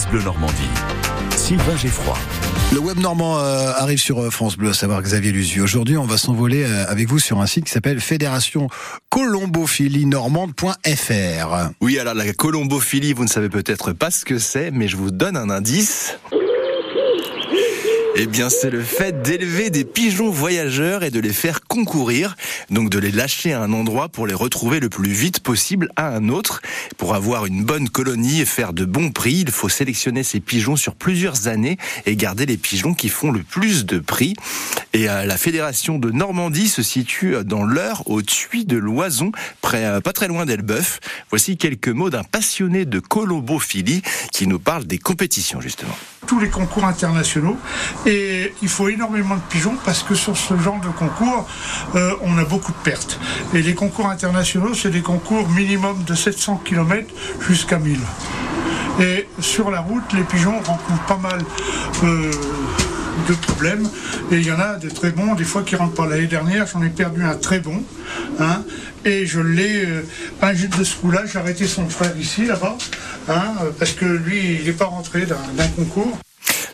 France Bleu Normandie. Sylvain Geffroy. Le web normand euh, arrive sur euh, France Bleu, à savoir Xavier Luzu. Aujourd'hui, on va s'envoler euh, avec vous sur un site qui s'appelle fédération colombophilie-normande.fr. Oui, alors la colombophilie, vous ne savez peut-être pas ce que c'est, mais je vous donne un indice. Eh bien, c'est le fait d'élever des pigeons voyageurs et de les faire concourir, donc de les lâcher à un endroit pour les retrouver le plus vite possible à un autre. Pour avoir une bonne colonie et faire de bons prix, il faut sélectionner ces pigeons sur plusieurs années et garder les pigeons qui font le plus de prix. Et euh, la fédération de Normandie se situe dans l'Eure, au Tuy de l'Oison, près, euh, pas très loin d'Elbeuf. Voici quelques mots d'un passionné de colombophilie qui nous parle des compétitions, justement tous les concours internationaux et il faut énormément de pigeons parce que sur ce genre de concours, euh, on a beaucoup de pertes. Et les concours internationaux, c'est des concours minimum de 700 km jusqu'à 1000. Et sur la route, les pigeons rencontrent pas mal euh, de problèmes. Et il y en a de très bons, des fois qui rentrent pas. L'année dernière, j'en ai perdu un très bon. Hein, et je l'ai, euh, un jeu de ce coup-là, j'ai arrêté son frère ici, là-bas, hein, parce que lui, il n'est pas rentré d'un concours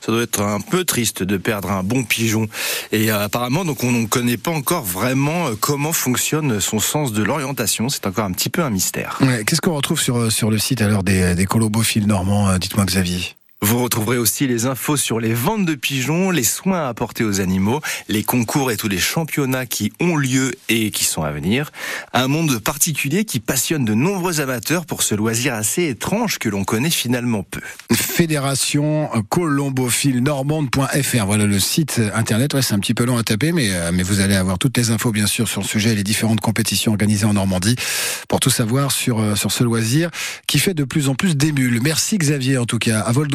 ça doit être un peu triste de perdre un bon pigeon. Et euh, apparemment, donc on ne connaît pas encore vraiment euh, comment fonctionne son sens de l'orientation. C'est encore un petit peu un mystère. Ouais, Qu'est-ce qu'on retrouve sur, sur le site alors des, des colobophiles normands Dites-moi Xavier? Vous retrouverez aussi les infos sur les ventes de pigeons, les soins à apporter aux animaux, les concours et tous les championnats qui ont lieu et qui sont à venir. Un monde particulier qui passionne de nombreux amateurs pour ce loisir assez étrange que l'on connaît finalement peu. Fédération colombophile normande.fr. Voilà le site internet. Ouais, c'est un petit peu long à taper, mais, euh, mais vous allez avoir toutes les infos, bien sûr, sur le sujet et les différentes compétitions organisées en Normandie pour tout savoir sur, euh, sur ce loisir qui fait de plus en plus d'émules. Merci Xavier, en tout cas. À vol